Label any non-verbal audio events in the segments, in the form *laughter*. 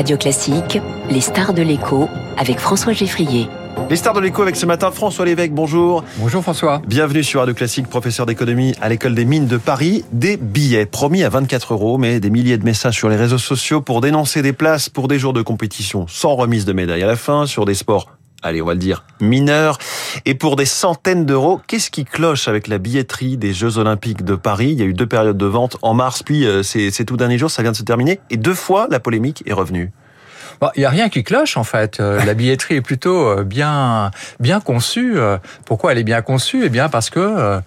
Radio Classique, les stars de l'écho avec François Geffrier. Les stars de l'écho avec ce matin François Lévesque, bonjour. Bonjour François. Bienvenue sur Radio Classique, professeur d'économie à l'école des mines de Paris. Des billets promis à 24 euros, mais des milliers de messages sur les réseaux sociaux pour dénoncer des places pour des jours de compétition sans remise de médaille à la fin, sur des sports allez, on va le dire, mineurs. Et pour des centaines d'euros, qu'est-ce qui cloche avec la billetterie des Jeux Olympiques de Paris? Il y a eu deux périodes de vente en mars, puis euh, c'est tout dernier jour, ça vient de se terminer. Et deux fois, la polémique est revenue. Il n'y a rien qui cloche en fait. Euh, la billetterie est plutôt euh, bien bien conçue. Pourquoi elle est bien conçue? Eh bien parce que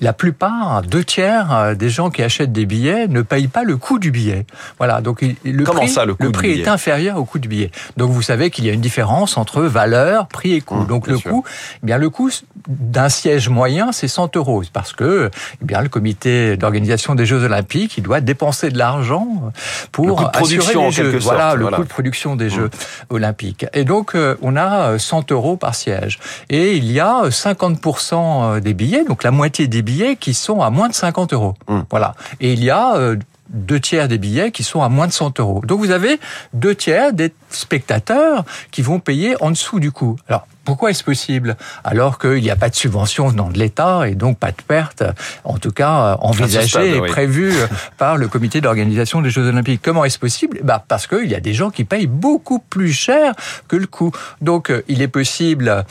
la plupart, deux tiers euh, des gens qui achètent des billets ne payent pas le coût du billet. Voilà, donc le Comment prix, ça, le, prix est inférieur au coût du billet. Donc vous savez qu'il y a une différence entre valeur, prix et coût. Mmh, donc le coût, eh bien le coût d'un siège moyen, c'est 100 euros, parce que eh bien le comité d'organisation des Jeux Olympiques, il doit dépenser de l'argent pour le coût de production, assurer les Jeux. Sorte, voilà, le coût de production des mmh. Jeux Olympiques. Et donc euh, on a 100 euros par siège, et il y a 50% des billets, donc la moitié des billets billets qui sont à moins de 50 euros. Mmh. Voilà. Et il y a euh, deux tiers des billets qui sont à moins de 100 euros. Donc vous avez deux tiers des spectateurs qui vont payer en dessous du coût. Alors pourquoi est-ce possible alors qu'il n'y a pas de subvention venant de l'État et donc pas de perte, en tout cas envisagée et prévue *laughs* par le comité d'organisation des Jeux Olympiques? Comment est-ce possible? Bah Parce qu'il y a des gens qui payent beaucoup plus cher que le coût. Donc il est possible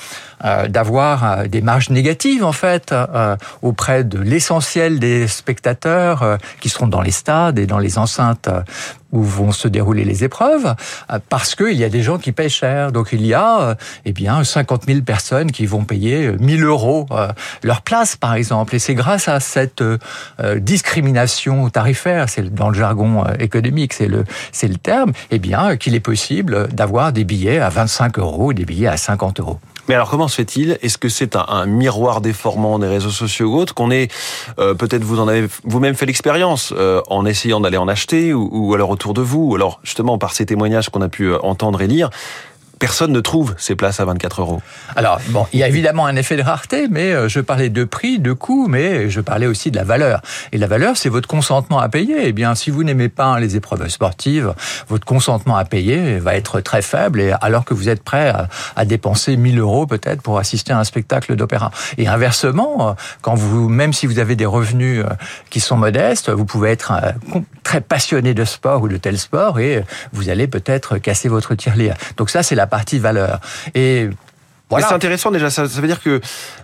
euh, d'avoir euh, des marges négatives en fait euh, auprès de l'essentiel des spectateurs qui seront dans les stades et dans les enceintes où vont se dérouler les épreuves, parce qu'il y a des gens qui payent cher. Donc il y a eh bien 50 000 personnes qui vont payer 1000 euros leur place, par exemple. Et c'est grâce à cette discrimination tarifaire, c'est dans le jargon économique, c'est le c'est le terme, eh bien qu'il est possible d'avoir des billets à 25 euros, des billets à 50 euros. Mais alors comment se fait-il? Est-ce que c'est un, miroir déformant des réseaux sociaux ou autres qu'on est euh, peut-être vous en avez vous-même fait l'expérience euh, en essayant d'aller en acheter ou, ou, alors autour de vous ou alors justement par ces témoignages qu'on a pu euh, entendre et lire personne ne trouve ces places à 24 euros. Alors, bon, il y a évidemment un effet de rareté, mais euh, je parlais de prix, de coût, mais je parlais aussi de la valeur. Et la valeur, c'est votre consentement à payer. Eh bien, si vous n'aimez pas les épreuves sportives, votre consentement à payer va être très faible, et alors que vous êtes prêt à, à dépenser 1000 euros peut-être pour assister à un spectacle d'opéra. Et inversement, quand vous, même si vous avez des revenus euh, qui sont modestes, vous pouvez être euh, très passionné de sport ou de tel sport, et vous allez peut-être casser votre tirelire. Donc ça, c'est la partie valeur. Et voilà. C'est intéressant déjà, ça, ça veut dire que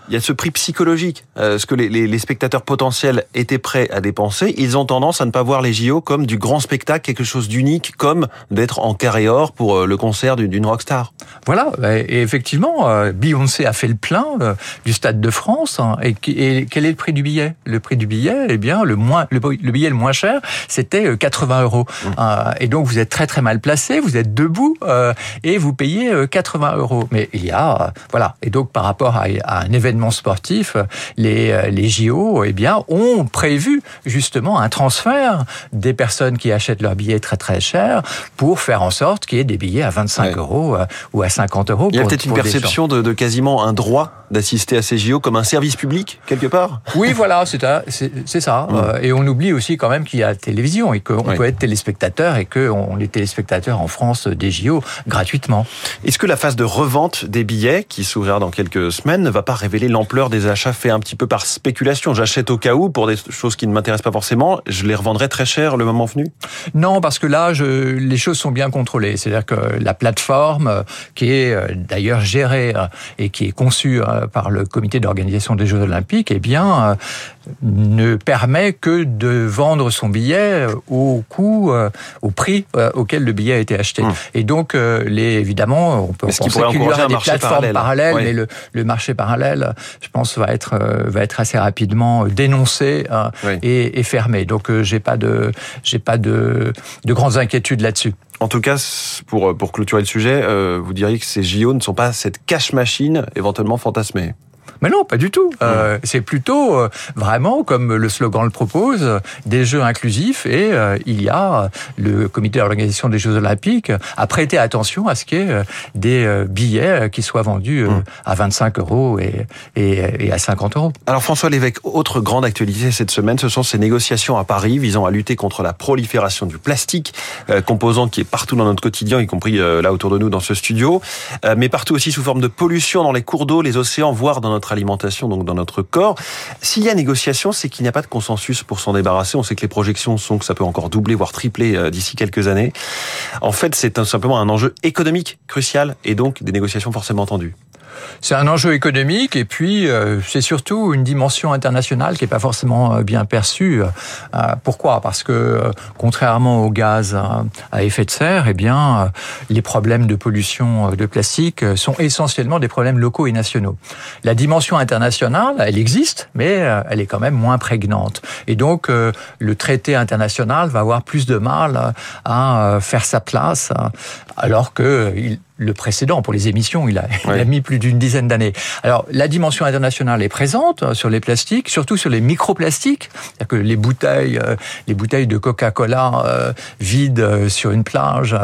il y a ce prix psychologique, euh, ce que les, les, les, spectateurs potentiels étaient prêts à dépenser. Ils ont tendance à ne pas voir les JO comme du grand spectacle, quelque chose d'unique, comme d'être en carré or pour euh, le concert d'une rockstar. Voilà, et effectivement, euh, Beyoncé a fait le plein euh, du Stade de France. Hein, et, et, quel est le prix du billet? Le prix du billet, eh bien, le moins, le, le billet le moins cher, c'était 80 euros. Mmh. et donc vous êtes très très mal placé, vous êtes debout et vous payez 80 euros. Mais il y a voilà. Et donc, par rapport à, un événement sportif, les, les JO, eh bien, ont prévu justement un transfert des personnes qui achètent leurs billets très très cher pour faire en sorte qu'il y ait des billets à 25 ouais. euros euh, ou à 50 euros. Il y a peut-être une perception de, de, quasiment un droit d'assister à ces JO comme un service public quelque part? Oui, voilà, c'est ça. Mmh. Et on oublie aussi quand même qu'il y a la télévision et qu'on ouais. peut être téléspectateur et qu'on est téléspectateur en France des JO gratuitement. Est-ce que la phase de revente des billets qui s'ouvrira dans quelques semaines ne va pas révéler l'ampleur des achats faits un petit peu par spéculation. J'achète au cas où pour des choses qui ne m'intéressent pas forcément, je les revendrai très cher le moment venu? Non, parce que là, je, les choses sont bien contrôlées. C'est-à-dire que la plateforme, qui est euh, d'ailleurs gérée euh, et qui est conçue euh, par le comité d'organisation des Jeux Olympiques, eh bien, ne permet que de vendre son billet au coût, au prix auquel le billet a été acheté. Mmh. Et donc, les, évidemment, on peut penser qu'il y aura des plateformes parallèle oui. mais le, le, marché parallèle, je pense, va être va être assez rapidement dénoncé hein, oui. et, et, fermé. Donc, j'ai pas de j'ai pas de de grandes inquiétudes là-dessus. En tout cas, pour, pour clôturer le sujet, euh, vous diriez que ces JO ne sont pas cette cash machine éventuellement fantasmée Mais non, pas du tout. Euh, c'est plutôt euh, vraiment, comme le slogan le propose, des Jeux inclusifs et euh, il y a le comité d'organisation des Jeux olympiques a prêté attention à ce qu'il y ait des billets qui soient vendus mmh. à 25 euros et, et, et, à 50 euros. Alors François Lévesque, autre grande actualité cette semaine, ce sont ces négociations à Paris visant à lutter contre la prolifération du plastique, composant qui est partout dans notre quotidien, y compris là autour de nous dans ce studio, mais partout aussi sous forme de pollution dans les cours d'eau, les océans, voire dans notre alimentation, donc dans notre corps. S'il y a négociation, c'est qu'il n'y a pas de consensus pour s'en débarrasser. On sait que les projections sont que ça peut encore doubler, voire tripler euh, d'ici quelques années. En fait, c'est simplement un enjeu économique crucial et donc des négociations forcément tendues. C'est un enjeu économique et puis euh, c'est surtout une dimension internationale qui n'est pas forcément euh, bien perçue. Euh, pourquoi? Parce que contrairement au gaz à effet de serre, eh bien les problèmes de pollution de plastique sont essentiellement des problèmes locaux et nationaux. La dimension internationale, elle existe, mais elle est quand même moins prégnante. Et donc le traité international va avoir plus de mal à faire sa place, alors que le précédent pour les émissions, il a, *laughs* il a mis plus d'une dizaine d'années. Alors la dimension internationale est présente euh, sur les plastiques, surtout sur les microplastiques, c'est-à-dire que les bouteilles, euh, les bouteilles de Coca-Cola euh, vides sur une plage,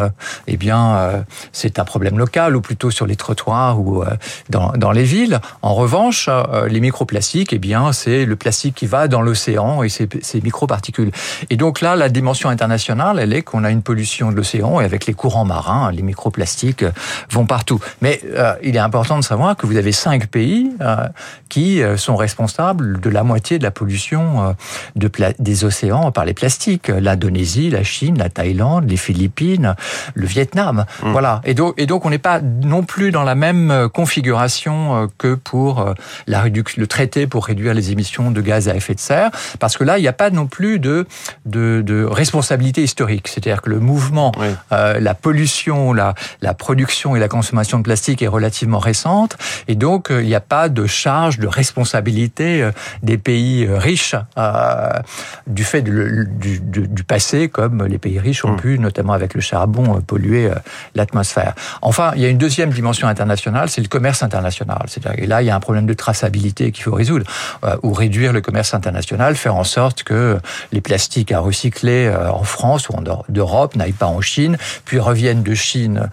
eh bien c'est un problème local, ou plutôt sur les trottoirs ou dans, dans les villes. En revanche, les microplastiques, eh bien c'est le plastique qui va dans l'océan et ces, ces microparticules. Et donc là, la dimension internationale, elle est qu'on a une pollution de l'océan et avec les courants marins, les microplastiques vont partout. Mais euh, il est important de savoir que vous avez cinq pays euh, qui euh, sont responsables de la moitié de la pollution de des océans par les plastiques. L'Indonésie, la Chine, la Thaïlande, les Philippines, le Vietnam. Mmh. Voilà. Et donc, et donc on n'est pas non plus dans la même configuration que pour la le traité pour réduire les émissions de gaz à effet de serre, parce que là, il n'y a pas non plus de, de, de responsabilité historique. C'est-à-dire que le mouvement, la pollution, la, la production et la consommation de plastique est relativement récente et donc euh, il n'y a pas de charge de responsabilité euh, des pays euh, riches du fait du, passé comme les pays riches ont hmm. pu, notamment avec le charbon, polluer l'atmosphère. Enfin, il y a une deuxième dimension internationale, c'est le commerce international. Et là, il y a un problème de traçabilité qu'il faut résoudre ou réduire le commerce international, faire en sorte que les plastiques à recycler en France ou en Europe n'aillent pas en Chine, puis reviennent de Chine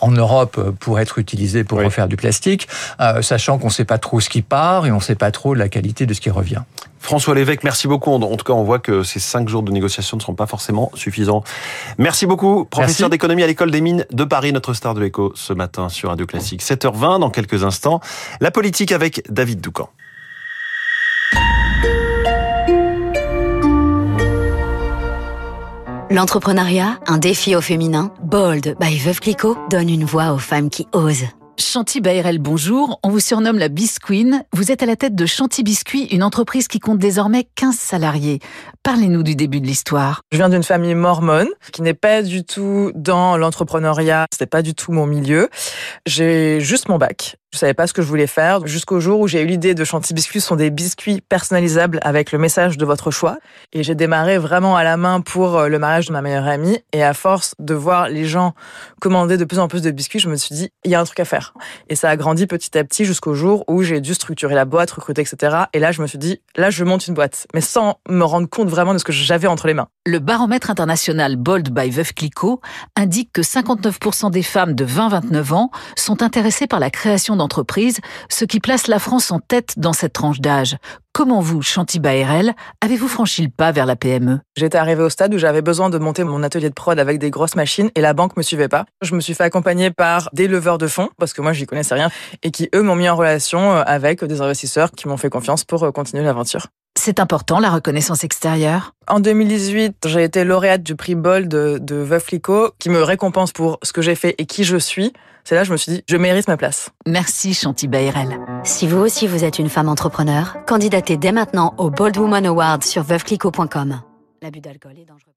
en Europe pour être utilisé pour refaire du plastique, euh, sachant qu'on ne sait pas trop ce qui part et on ne sait pas trop la qualité de ce qui revient. François Lévesque, merci beaucoup. En tout cas, on voit que ces cinq jours de négociation ne seront pas forcément suffisants. Merci beaucoup, professeur d'économie à l'école des mines de Paris, notre star de l'écho ce matin sur Radio Classique. 7h20 dans quelques instants. La politique avec David Doucan. L'entrepreneuriat, un défi au féminin. Bold by Veuve Clicquot donne une voix aux femmes qui osent. Chanty Bayrel, bonjour. On vous surnomme la Bisqueen. Vous êtes à la tête de Chanty Biscuit, une entreprise qui compte désormais 15 salariés. Parlez-nous du début de l'histoire. Je viens d'une famille mormone qui n'est pas du tout dans l'entrepreneuriat. C'était pas du tout mon milieu. J'ai juste mon bac. Je savais pas ce que je voulais faire jusqu'au jour où j'ai eu l'idée de Chanty Biscuits. Sont des biscuits personnalisables avec le message de votre choix. Et j'ai démarré vraiment à la main pour euh, le mariage de ma meilleure amie. Et à force de voir les gens commander de plus en plus de biscuits, je me suis dit, il y a un truc à faire. Et ça a grandi petit à petit jusqu'au jour où j'ai dû structurer la boîte, recruter, etc. Et là, je me suis dit, là, je monte une boîte. Mais sans me rendre compte vraiment de ce que j'avais entre les mains. Le baromètre international Bold by Veuve Clicquot indique que 59% des femmes de 20-29 ans sont intéressées par la création d'entreprises, ce qui place la France en tête dans cette tranche d'âge. Comment vous, Chanty Baérel, avez-vous franchi le pas vers la PME J'étais arrivée au stade où j'avais besoin de monter mon atelier de prod avec des grosses machines et la banque me suivait pas. Je me suis fait accompagner par des leveurs de fonds parce que moi j'y connaissais rien et qui eux m'ont mis en relation euh, avec des investisseurs qui m'ont fait confiance pour euh, continuer l'aventure. C'est important, la reconnaissance extérieure En 2018, j'ai été lauréate du prix Bold de, de qui me récompense pour ce que j'ai fait et qui je suis. C'est là que je me suis dit, je mérite ma place. Merci Chanty Bayrel. Si vous aussi vous êtes une femme entrepreneur, candidatez dès maintenant au Bold Woman Award sur veuveclicquot.com. L'abus d'alcool est dangereux.